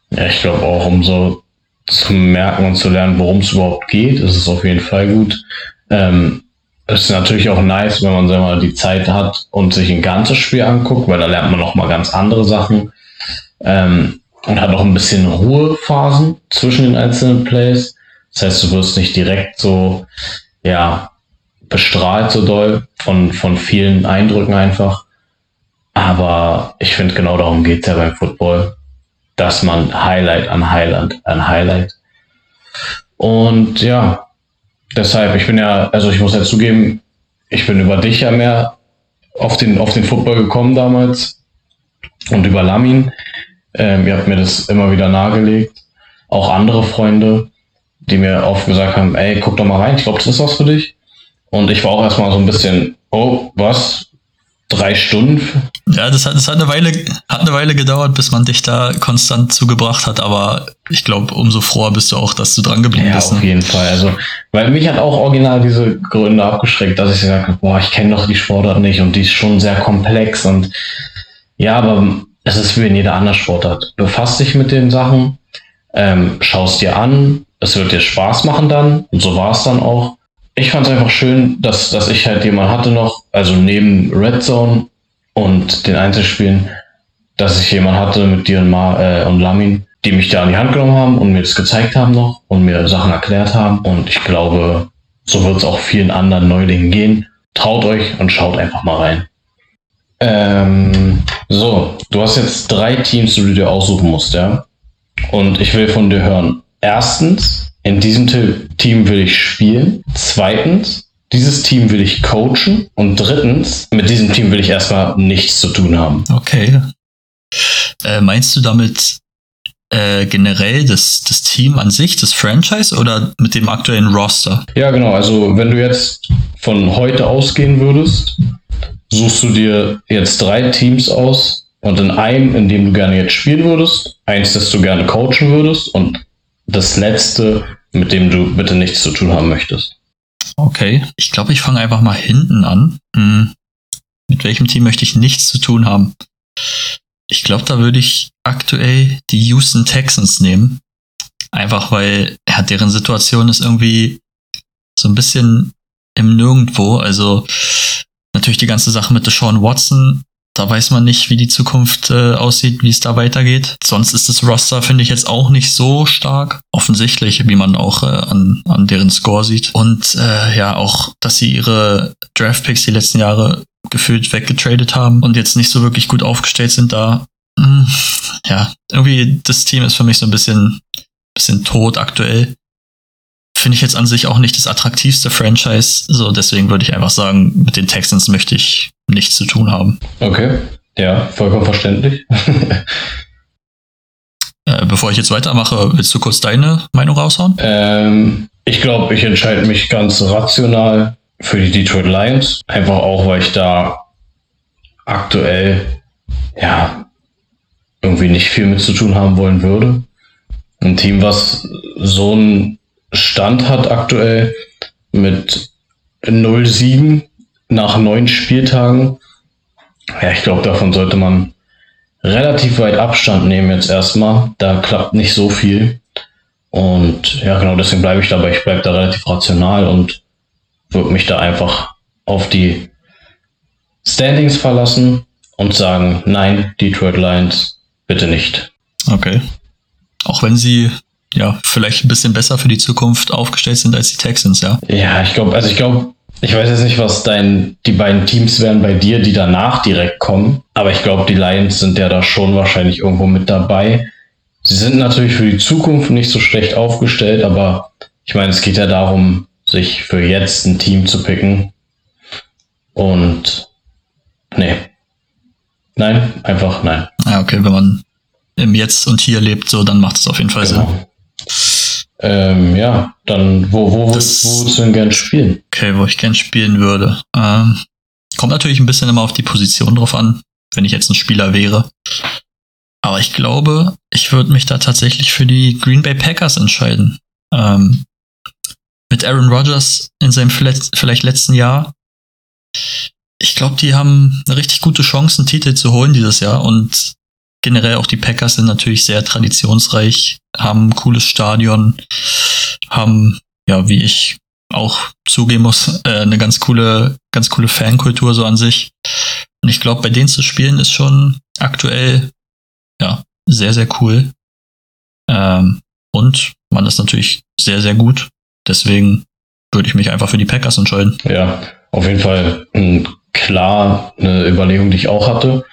Ja, ich glaube auch, um so zu merken und zu lernen, worum es überhaupt geht, ist es auf jeden Fall gut. Ähm, es ist natürlich auch nice, wenn man sagen wir mal, die Zeit hat und sich ein ganzes Spiel anguckt, weil da lernt man noch mal ganz andere Sachen ähm, und hat auch ein bisschen Ruhephasen zwischen den einzelnen Plays. Das heißt, du wirst nicht direkt so ja bestrahlt so doll von von vielen Eindrücken einfach. Aber ich finde genau darum geht's ja beim Football dass man Highlight an Highlight an Highlight. Und ja, deshalb, ich bin ja, also ich muss ja zugeben, ich bin über dich ja mehr auf den, auf den Football gekommen damals und über Lamin. Ähm, ihr habt mir das immer wieder nahegelegt. Auch andere Freunde, die mir oft gesagt haben, ey, guck doch mal rein, ich glaube, das ist was für dich. Und ich war auch erstmal so ein bisschen, oh, was? Drei Stunden. Ja, das hat, das hat eine Weile, hat eine Weile gedauert, bis man dich da konstant zugebracht hat, aber ich glaube, umso froher bist du auch, dass du dran geblieben ja, bist. Ne? Auf jeden Fall. Also, weil mich hat auch original diese Gründe abgeschreckt, dass ich gesagt habe, boah, ich kenne doch die Sportart nicht und die ist schon sehr komplex und ja, aber es ist wie in jeder anderen Sportart. Befasst dich mit den Sachen, ähm, schaust dir an, es wird dir Spaß machen dann und so war es dann auch ich fand es einfach schön, dass, dass ich halt jemanden hatte noch, also neben Red Zone und den Einzelspielen, dass ich jemanden hatte mit dir und, Ma, äh, und Lamin, die mich da an die Hand genommen haben und mir das gezeigt haben noch und mir Sachen erklärt haben. Und ich glaube, so wird es auch vielen anderen Neulingen gehen. Traut euch und schaut einfach mal rein. Ähm, so, du hast jetzt drei Teams, die du dir aussuchen musst, ja? Und ich will von dir hören. Erstens, in diesem Team will ich spielen. Zweitens, dieses Team will ich coachen. Und drittens, mit diesem Team will ich erstmal nichts zu tun haben. Okay. Äh, meinst du damit äh, generell das, das Team an sich, das Franchise oder mit dem aktuellen Roster? Ja, genau. Also, wenn du jetzt von heute ausgehen würdest, suchst du dir jetzt drei Teams aus und in einem, in dem du gerne jetzt spielen würdest, eins, das du gerne coachen würdest und das letzte, mit dem du bitte nichts zu tun haben möchtest. Okay, ich glaube, ich fange einfach mal hinten an. Hm. Mit welchem Team möchte ich nichts zu tun haben? Ich glaube, da würde ich aktuell die Houston Texans nehmen. Einfach weil ja, deren Situation ist irgendwie so ein bisschen im Nirgendwo. Also natürlich die ganze Sache mit Deshaun Watson. Da weiß man nicht, wie die Zukunft äh, aussieht, wie es da weitergeht. Sonst ist das Roster, finde ich, jetzt auch nicht so stark. Offensichtlich, wie man auch äh, an, an deren Score sieht. Und äh, ja, auch, dass sie ihre Draftpicks die letzten Jahre gefühlt weggetradet haben und jetzt nicht so wirklich gut aufgestellt sind da. Hm, ja, irgendwie das Team ist für mich so ein bisschen, bisschen tot aktuell. Finde ich jetzt an sich auch nicht das attraktivste Franchise. So, deswegen würde ich einfach sagen, mit den Texans möchte ich nichts zu tun haben. Okay, ja, vollkommen verständlich. äh, bevor ich jetzt weitermache, willst du kurz deine Meinung raushauen? Ähm, ich glaube, ich entscheide mich ganz rational für die Detroit Lions. Einfach auch, weil ich da aktuell ja irgendwie nicht viel mit zu tun haben wollen würde. Ein Team, was so einen Stand hat aktuell mit 0-7 nach neun Spieltagen. Ja, ich glaube, davon sollte man relativ weit Abstand nehmen jetzt erstmal. Da klappt nicht so viel. Und ja, genau deswegen bleibe ich dabei. Ich bleibe da relativ rational und würde mich da einfach auf die Standings verlassen und sagen, nein, Detroit Lions, bitte nicht. Okay. Auch wenn sie ja vielleicht ein bisschen besser für die Zukunft aufgestellt sind als die Texans, ja. Ja, ich glaube, also ich glaube, ich weiß jetzt nicht, was dein, die beiden Teams wären bei dir, die danach direkt kommen, aber ich glaube, die Lions sind ja da schon wahrscheinlich irgendwo mit dabei. Sie sind natürlich für die Zukunft nicht so schlecht aufgestellt, aber ich meine, es geht ja darum, sich für jetzt ein Team zu picken. Und nee. Nein, einfach nein. Ja, okay, wenn man im Jetzt und Hier lebt, so, dann macht es auf jeden Fall genau. Sinn. Ähm, ja, dann wo, wo, das, wo würdest du denn gern spielen? Okay, wo ich gern spielen würde. Ähm, kommt natürlich ein bisschen immer auf die Position drauf an, wenn ich jetzt ein Spieler wäre. Aber ich glaube, ich würde mich da tatsächlich für die Green Bay Packers entscheiden. Ähm, mit Aaron Rodgers in seinem vielleicht letzten Jahr. Ich glaube, die haben eine richtig gute Chance, einen Titel zu holen dieses Jahr. Und generell auch die Packers sind natürlich sehr traditionsreich, haben ein cooles Stadion, haben, ja, wie ich auch zugeben muss, äh, eine ganz coole, ganz coole Fankultur so an sich. Und ich glaube, bei denen zu spielen ist schon aktuell, ja, sehr, sehr cool. Ähm, und man ist natürlich sehr, sehr gut. Deswegen würde ich mich einfach für die Packers entscheiden. Ja, auf jeden Fall klar eine Überlegung, die ich auch hatte.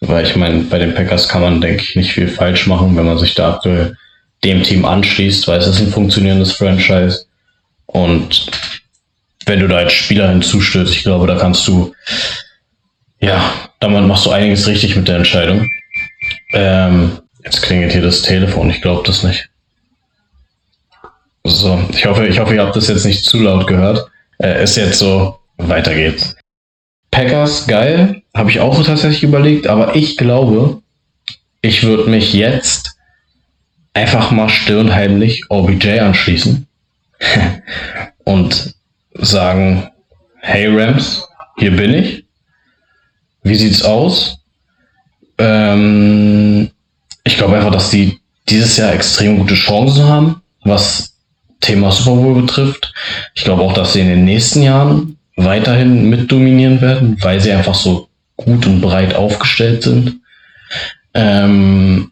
Weil ich meine, bei den Packers kann man, denke ich, nicht viel falsch machen, wenn man sich da aktuell dem Team anschließt, weil es ist ein funktionierendes Franchise. Und wenn du da als Spieler hinzustößt, ich glaube, da kannst du, ja, damit machst du einiges richtig mit der Entscheidung. Ähm, jetzt klingelt hier das Telefon, ich glaube das nicht. So, ich hoffe, ich hoffe, ihr habt das jetzt nicht zu laut gehört. Äh, ist jetzt so, weiter geht's. Packers, geil, habe ich auch tatsächlich überlegt, aber ich glaube, ich würde mich jetzt einfach mal still und heimlich OBJ anschließen und sagen, hey Rams, hier bin ich. Wie sieht's aus? Ähm, ich glaube einfach, dass die dieses Jahr extrem gute Chancen haben, was Thema Super Bowl betrifft. Ich glaube auch, dass sie in den nächsten Jahren weiterhin mit dominieren werden, weil sie einfach so gut und breit aufgestellt sind. Ähm,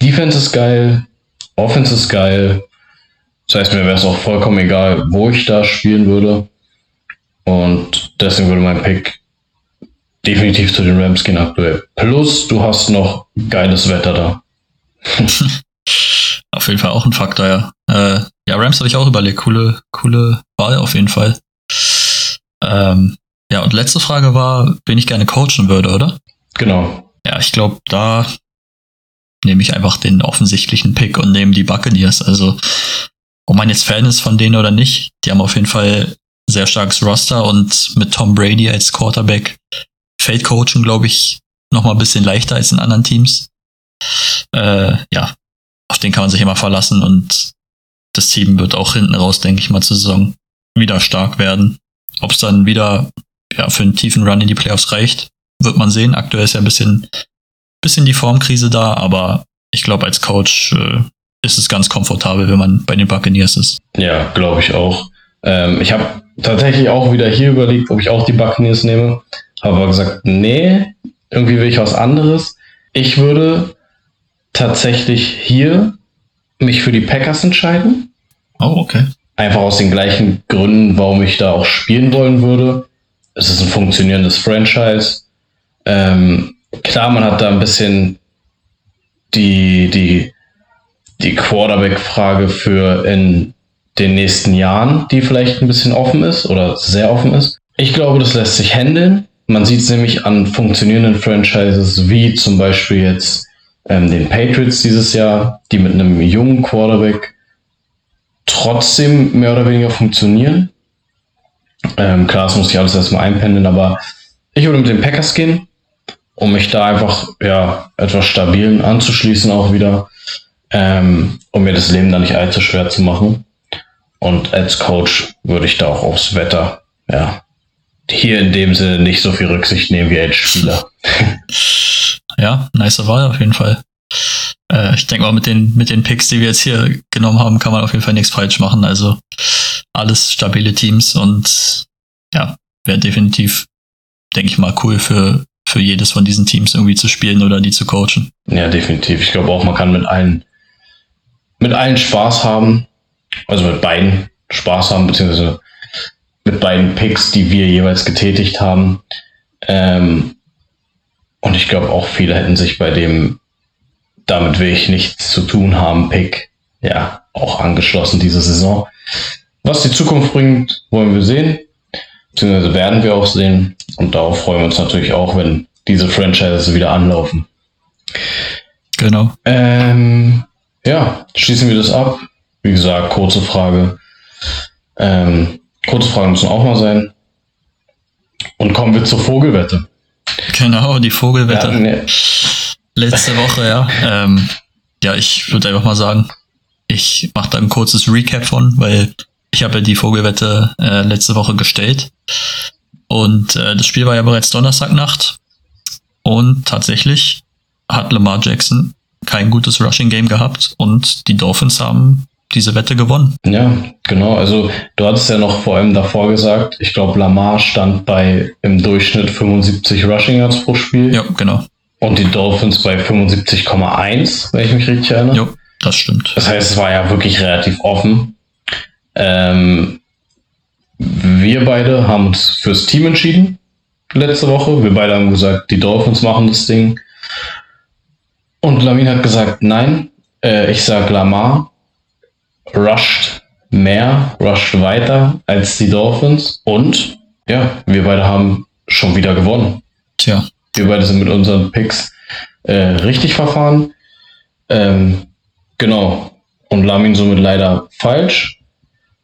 Defense ist geil, Offense ist geil. Das heißt, mir wäre es auch vollkommen egal, wo ich da spielen würde. Und deswegen würde mein Pick definitiv zu den Rams gehen aktuell. Plus, du hast noch geiles Wetter da. auf jeden Fall auch ein Faktor, ja. Äh, ja, Rams habe ich auch überlegt. Coole, coole Wahl auf jeden Fall. Ähm, ja, und letzte Frage war, wen ich gerne coachen würde, oder? Genau. Ja, ich glaube, da nehme ich einfach den offensichtlichen Pick und nehme die Buccaneers. Also, ob man jetzt Fan ist von denen oder nicht, die haben auf jeden Fall sehr starkes Roster und mit Tom Brady als Quarterback fällt Coachen, glaube ich, noch mal ein bisschen leichter als in anderen Teams. Äh, ja, auf den kann man sich immer verlassen und das Team wird auch hinten raus, denke ich mal, zur Saison wieder stark werden. Ob es dann wieder ja, für einen tiefen Run in die Playoffs reicht, wird man sehen. Aktuell ist ja ein bisschen, bisschen die Formkrise da, aber ich glaube, als Coach äh, ist es ganz komfortabel, wenn man bei den Buccaneers ist. Ja, glaube ich auch. Ähm, ich habe tatsächlich auch wieder hier überlegt, ob ich auch die Buccaneers nehme. Habe aber gesagt, nee, irgendwie will ich was anderes. Ich würde tatsächlich hier mich für die Packers entscheiden. Oh, okay. Einfach aus den gleichen Gründen, warum ich da auch spielen wollen würde. Es ist ein funktionierendes Franchise. Ähm, klar, man hat da ein bisschen die, die, die Quarterback-Frage für in den nächsten Jahren, die vielleicht ein bisschen offen ist oder sehr offen ist. Ich glaube, das lässt sich handeln. Man sieht es nämlich an funktionierenden Franchises wie zum Beispiel jetzt ähm, den Patriots dieses Jahr, die mit einem jungen Quarterback trotzdem mehr oder weniger funktionieren. Ähm, klar, das muss ich alles erstmal einpendeln, aber ich würde mit den Packers gehen, um mich da einfach ja, etwas stabilen anzuschließen auch wieder, ähm, um mir das Leben da nicht allzu schwer zu machen. Und als Coach würde ich da auch aufs Wetter, ja, hier in dem Sinne nicht so viel Rücksicht nehmen wie als Spieler. ja, nice Wahl auf jeden Fall. Äh, ich denke mal, mit den, mit den Picks, die wir jetzt hier genommen haben, kann man auf jeden Fall nichts falsch machen. Also alles stabile Teams und ja, wäre definitiv, denke ich mal, cool für, für jedes von diesen Teams irgendwie zu spielen oder die zu coachen. Ja, definitiv. Ich glaube auch, man kann mit allen, mit allen Spaß haben. Also mit beiden Spaß haben, beziehungsweise mit beiden Picks, die wir jeweils getätigt haben. Ähm, und ich glaube auch viele hätten sich bei dem damit will ich nichts zu tun haben, Pick, ja, auch angeschlossen diese Saison. Was die Zukunft bringt, wollen wir sehen, beziehungsweise werden wir auch sehen. Und darauf freuen wir uns natürlich auch, wenn diese Franchises wieder anlaufen. Genau. Ähm, ja, schließen wir das ab. Wie gesagt, kurze Frage. Ähm, kurze Fragen müssen auch mal sein. Und kommen wir zur Vogelwette. Genau, die Vogelwette. Ja, nee letzte Woche, ja. Ähm, ja, ich würde einfach mal sagen, ich mache da ein kurzes Recap von, weil ich habe ja die Vogelwette äh, letzte Woche gestellt. Und äh, das Spiel war ja bereits Donnerstagnacht. Und tatsächlich hat Lamar Jackson kein gutes Rushing Game gehabt und die Dolphins haben diese Wette gewonnen. Ja, genau. Also du hattest ja noch vor allem davor gesagt, ich glaube Lamar stand bei im Durchschnitt 75 Rushing Yards pro Spiel. Ja, genau. Und die Dolphins bei 75,1, wenn ich mich richtig erinnere. Jo, das stimmt. Das heißt, es war ja wirklich relativ offen. Ähm, wir beide haben uns fürs Team entschieden letzte Woche. Wir beide haben gesagt, die Dolphins machen das Ding. Und Lamin hat gesagt, nein. Äh, ich sag Lamar rusht mehr, rusht weiter als die Dolphins. Und ja, wir beide haben schon wieder gewonnen. Tja. Wir beide sind mit unseren Picks äh, richtig verfahren. Ähm, genau. Und Lamin somit leider falsch.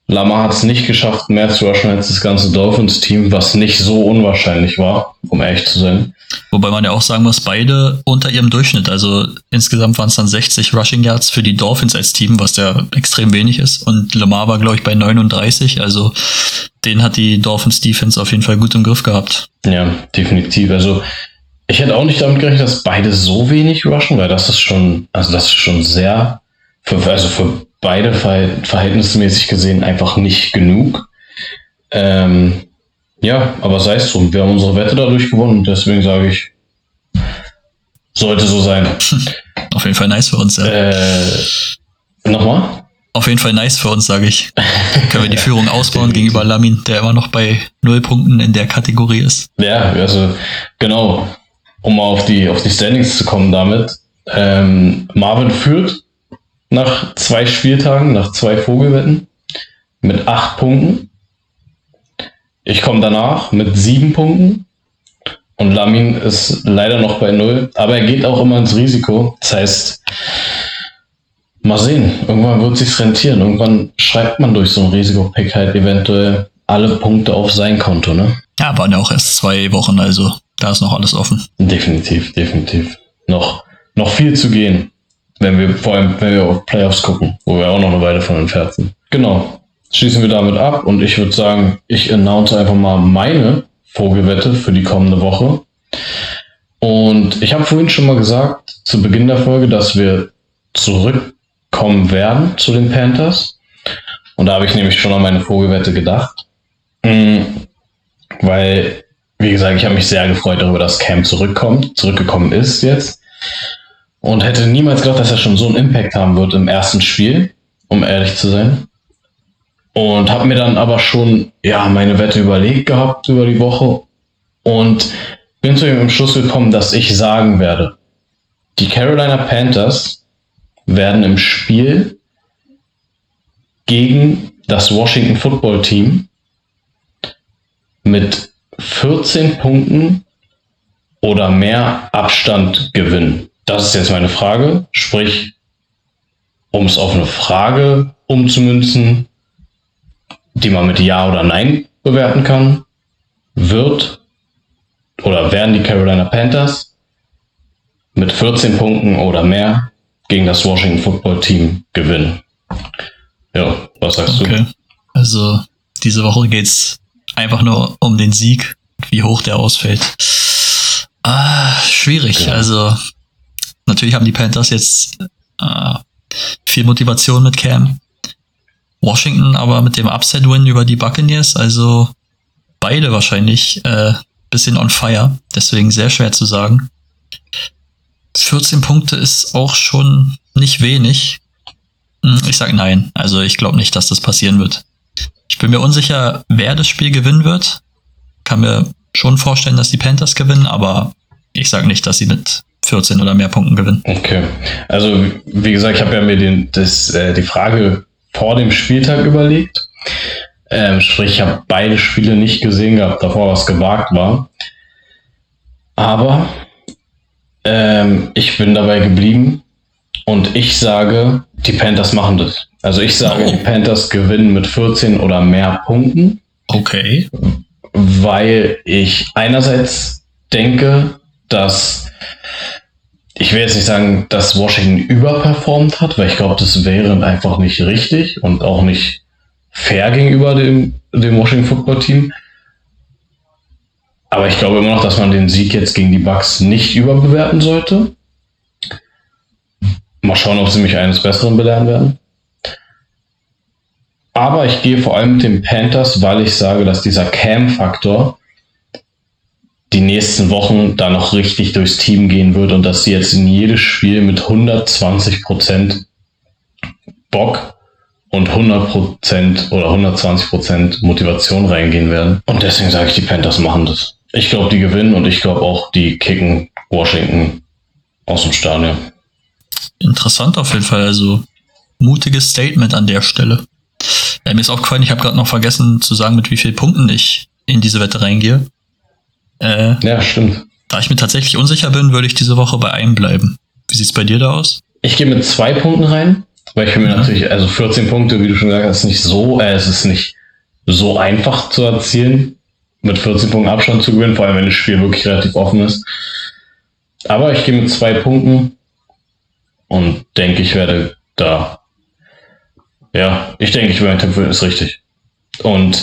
Lama hat es nicht geschafft, mehr zu rushen als das ganze Dolphins-Team, was nicht so unwahrscheinlich war, um ehrlich zu sein. Wobei man ja auch sagen muss, beide unter ihrem Durchschnitt. Also insgesamt waren es dann 60 Rushing Yards für die Dolphins als Team, was ja extrem wenig ist. Und Lamar war, glaube ich, bei 39. Also den hat die Dolphins Defense auf jeden Fall gut im Griff gehabt. Ja, definitiv. Also ich hätte auch nicht damit gerechnet, dass beide so wenig rushen, weil das ist schon, also das ist schon sehr, für, also für beide verhältnismäßig gesehen einfach nicht genug. Ähm, ja, aber sei es drum. Wir haben unsere Wette dadurch gewonnen deswegen sage ich, sollte so sein. Auf jeden Fall nice für uns, ja. Äh, Nochmal? Auf jeden Fall nice für uns, sage ich. Können wir die Führung ausbauen gegenüber Lamin, der immer noch bei null Punkten in der Kategorie ist. Ja, also genau um mal auf die, auf die Standings zu kommen damit. Ähm, Marvin führt nach zwei Spieltagen, nach zwei Vogelwetten mit acht Punkten. Ich komme danach mit sieben Punkten Und Lamin ist leider noch bei Null, aber er geht auch immer ins Risiko. Das heißt, mal sehen, irgendwann wird sich rentieren. Irgendwann schreibt man durch so ein Risikopick halt eventuell alle Punkte auf sein Konto, ne? Ja, waren ja auch erst zwei Wochen, also da ist noch alles offen. Definitiv, definitiv. Noch, noch viel zu gehen, wenn wir vor allem, wenn wir auf Playoffs gucken, wo wir auch noch eine Weile von entfernt sind. Genau. Schließen wir damit ab und ich würde sagen, ich announce einfach mal meine Vogelwette für die kommende Woche. Und ich habe vorhin schon mal gesagt, zu Beginn der Folge, dass wir zurückkommen werden zu den Panthers. Und da habe ich nämlich schon an meine Vogelwette gedacht. Mhm. Weil, wie gesagt, ich habe mich sehr gefreut darüber, dass Cam zurückkommt, zurückgekommen ist jetzt. Und hätte niemals gedacht, dass er schon so einen Impact haben wird im ersten Spiel, um ehrlich zu sein. Und habe mir dann aber schon ja meine Wette überlegt gehabt über die Woche und bin zu dem Schluss gekommen, dass ich sagen werde, die Carolina Panthers werden im Spiel gegen das Washington Football Team mit 14 Punkten oder mehr Abstand gewinnen. Das ist jetzt meine Frage. Sprich, um es auf eine Frage umzumünzen, die man mit Ja oder Nein bewerten kann, wird oder werden die Carolina Panthers mit 14 Punkten oder mehr gegen das Washington Football Team gewinnen. Ja, was sagst okay. du? Also diese Woche geht es einfach nur um den Sieg, wie hoch der ausfällt. Ah, schwierig. Genau. Also natürlich haben die Panthers jetzt äh, viel Motivation mit Cam. Washington aber mit dem Upset-Win über die Buccaneers, also beide wahrscheinlich äh, bisschen on fire, deswegen sehr schwer zu sagen. 14 Punkte ist auch schon nicht wenig. Hm, ich sag nein, also ich glaube nicht, dass das passieren wird. Ich bin mir unsicher, wer das Spiel gewinnen wird. Kann mir schon vorstellen, dass die Panthers gewinnen, aber ich sage nicht, dass sie mit 14 oder mehr Punkten gewinnen. Okay. Also, wie gesagt, ich habe ja mir den, das, äh, die Frage vor dem Spieltag überlegt. Ähm, sprich, ich habe beide Spiele nicht gesehen gehabt, davor was gewagt war. Aber ähm, ich bin dabei geblieben und ich sage, die Panthers machen das. Also ich sage, oh. die Panthers gewinnen mit 14 oder mehr Punkten. Okay. Weil ich einerseits denke, dass ich will jetzt nicht sagen, dass Washington überperformt hat, weil ich glaube, das wäre einfach nicht richtig und auch nicht fair gegenüber dem, dem Washington Football Team. Aber ich glaube immer noch, dass man den Sieg jetzt gegen die Bucks nicht überbewerten sollte. Mal schauen, ob sie mich eines Besseren belehren werden. Aber ich gehe vor allem mit den Panthers, weil ich sage, dass dieser Cam-Faktor die nächsten Wochen da noch richtig durchs Team gehen wird und dass sie jetzt in jedes Spiel mit 120 Prozent Bock und 100 Prozent oder 120 Prozent Motivation reingehen werden. Und deswegen sage ich, die Panthers machen das. Ich glaube, die gewinnen und ich glaube auch, die kicken Washington aus dem Stadion. Interessant auf jeden Fall. Also mutiges Statement an der Stelle. Äh, mir ist aufgefallen, ich habe gerade noch vergessen zu sagen, mit wie vielen Punkten ich in diese Wette reingehe. Äh, ja, stimmt. Da ich mir tatsächlich unsicher bin, würde ich diese Woche bei einem bleiben. Wie sieht's bei dir da aus? Ich gehe mit zwei Punkten rein, weil ich mir ja. natürlich, also 14 Punkte, wie du schon gesagt hast, ist nicht so, äh, es ist nicht so einfach zu erzielen, mit 14 Punkten Abstand zu gewinnen, vor allem wenn das Spiel wirklich relativ offen ist. Aber ich gehe mit zwei Punkten und denke, ich werde da. Ja, ich denke, ich mein Tipp ist richtig. Und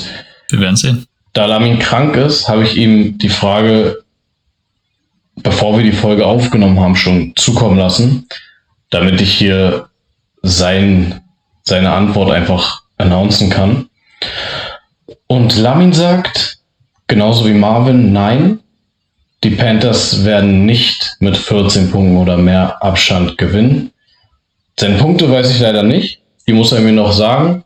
wir werden sehen da Lamin krank ist, habe ich ihm die Frage, bevor wir die Folge aufgenommen haben, schon zukommen lassen, damit ich hier sein, seine Antwort einfach announcen kann. Und Lamin sagt, genauso wie Marvin, nein, die Panthers werden nicht mit 14 Punkten oder mehr Abstand gewinnen. Seine Punkte weiß ich leider nicht. Die muss er mir noch sagen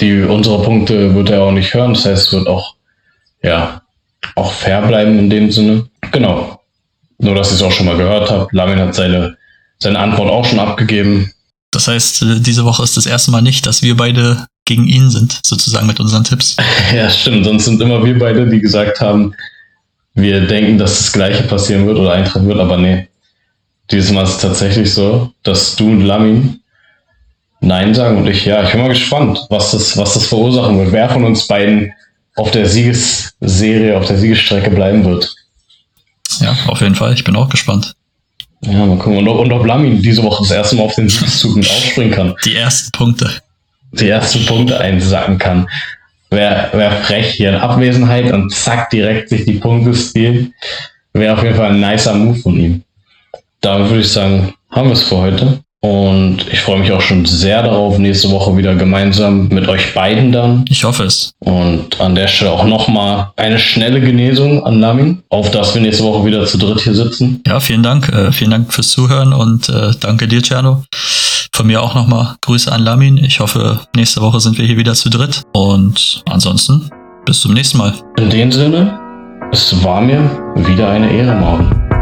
die, unsere Punkte wird er auch nicht hören. Das heißt, es wird auch, ja, auch fair bleiben in dem Sinne. Genau. Nur, dass ich es auch schon mal gehört habe. Lamin hat seine, seine Antwort auch schon abgegeben. Das heißt, äh, diese Woche ist das erste Mal nicht, dass wir beide gegen ihn sind, sozusagen mit unseren Tipps. ja, stimmt. Sonst sind immer wir beide, die gesagt haben, wir denken, dass das Gleiche passieren wird oder eintreffen wird, aber nee. Dieses Mal ist es tatsächlich so, dass du und Lamin Nein sagen und ich, ja, ich bin mal gespannt, was das, was das verursachen wird. Wer von uns beiden auf der Siegesserie, auf der Siegesstrecke bleiben wird. Ja, auf jeden Fall. Ich bin auch gespannt. Ja, mal gucken. Und ob, und ob Lamin diese Woche das erste Mal auf den Siegeszug mit aufspringen kann. Die ersten Punkte. Die ersten Punkte einsacken kann. Wäre wär frech hier in Abwesenheit und zack, direkt sich die Punkte stehlen. Wäre auf jeden Fall ein nicer Move von ihm. Damit würde ich sagen, haben wir es für heute. Und ich freue mich auch schon sehr darauf, nächste Woche wieder gemeinsam mit euch beiden dann. Ich hoffe es. Und an der Stelle auch nochmal eine schnelle Genesung an Lamin, auf dass wir nächste Woche wieder zu dritt hier sitzen. Ja, vielen Dank. Äh, vielen Dank fürs Zuhören und äh, danke dir, Cerno. Von mir auch nochmal Grüße an Lamin. Ich hoffe, nächste Woche sind wir hier wieder zu dritt. Und ansonsten, bis zum nächsten Mal. In dem Sinne, es war mir wieder eine Ehre, Morgen.